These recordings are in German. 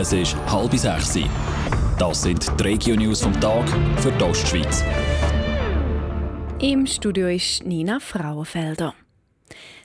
Es ist halb sechs. Das sind die Regio-News vom Tag für die Ostschweiz. Im Studio ist Nina Frauenfelder.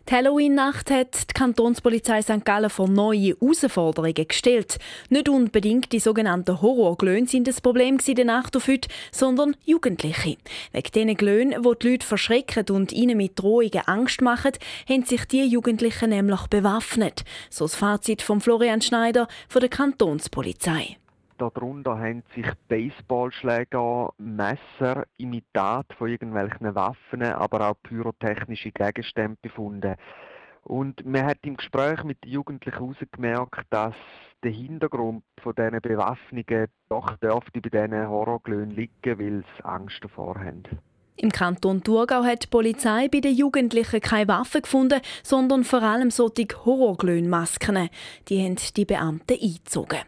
Die Halloween-Nacht hat die Kantonspolizei St. Gallen vor neue Herausforderungen gestellt. Nicht unbedingt die sogenannten Horrorglöhne sind das Problem der Nacht auf heute, sondern Jugendliche. Wegen diesen Glöhnen, die die Leute verschrecken und ihnen mit Drohungen Angst machen, haben sich die Jugendlichen nämlich bewaffnet. So das Fazit von Florian Schneider von der Kantonspolizei. Darunter haben sich Baseballschläger, Messer, Imitat von irgendwelchen Waffen, aber auch pyrotechnische Gegenstände befunden. Und man hat im Gespräch mit den Jugendlichen herausgemerkt, dass der Hintergrund von diesen Bewaffnungen doch dürfte bei diesen Horrorglöhnen liegen, weil sie Angst davor haben. Im Kanton Thurgau hat die Polizei bei den Jugendlichen keine Waffen gefunden, sondern vor allem solche Horrorglöhnmasken. Die haben die Beamten eingezogen.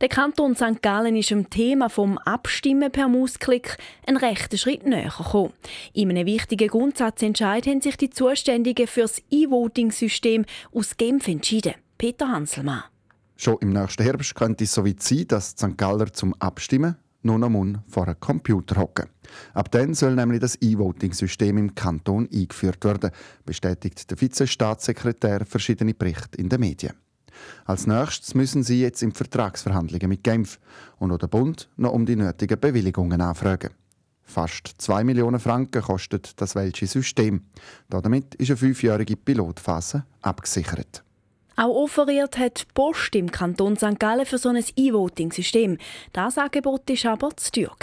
Der Kanton St. Gallen ist dem Thema vom Abstimmen per Mausklick einen rechten Schritt näher gekommen. In einem wichtigen Grundsatzentscheid haben sich die Zuständigen für das E-Voting-System aus Genf entschieden. Peter Hanselmann. Schon im nächsten Herbst könnte es so weit sein, dass die St. Galler zum Abstimmen nur noch vor einem Computer hocken. Ab dann soll nämlich das E-Voting-System im Kanton eingeführt werden, bestätigt der Vizestaatssekretär verschiedene Berichte in den Medien. Als nächstes müssen sie jetzt in Vertragsverhandlungen mit Genf und oder Bund noch um die nötigen Bewilligungen anfragen. Fast 2 Millionen Franken kostet das welche System. Damit ist eine fünfjährige Pilotphase abgesichert. Auch offeriert hat die Post im Kanton St. Gallen für so ein E-Voting-System. Das Angebot war aber zu teuer.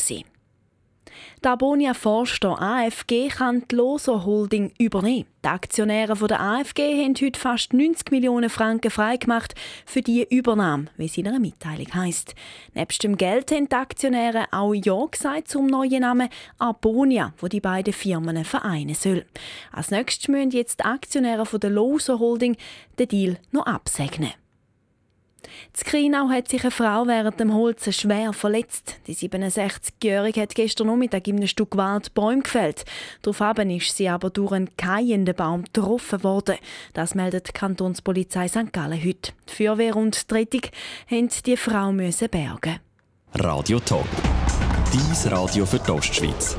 Die Abonia Forster AFG kann die Loser Holding übernehmen. Die Aktionäre der AFG haben heute fast 90 Millionen Franken freigemacht für diese Übernahme, wie es in einer Mitteilung heisst. Nebst dem Geld haben die Aktionäre auch Ja gesagt zum neuen Namen Abonia, wo die beiden Firmen vereinen soll. Als nächstes müssen jetzt die Aktionäre der Loser Holding den Deal noch absegnen. In Krinau hat sich eine Frau während dem Holzen schwer verletzt. Die 67-Jährige hat gestern Nachmittag in einem Stück Wald Bäume gefällt. Daraufhin ist sie aber durch einen keienden Baum getroffen worden. Das meldet die Kantonspolizei St. Gallen heute. Die Feuerwehr und die Rettung mussten die Frau bergen. Radio Top. Dies Radio für die Ostschweiz.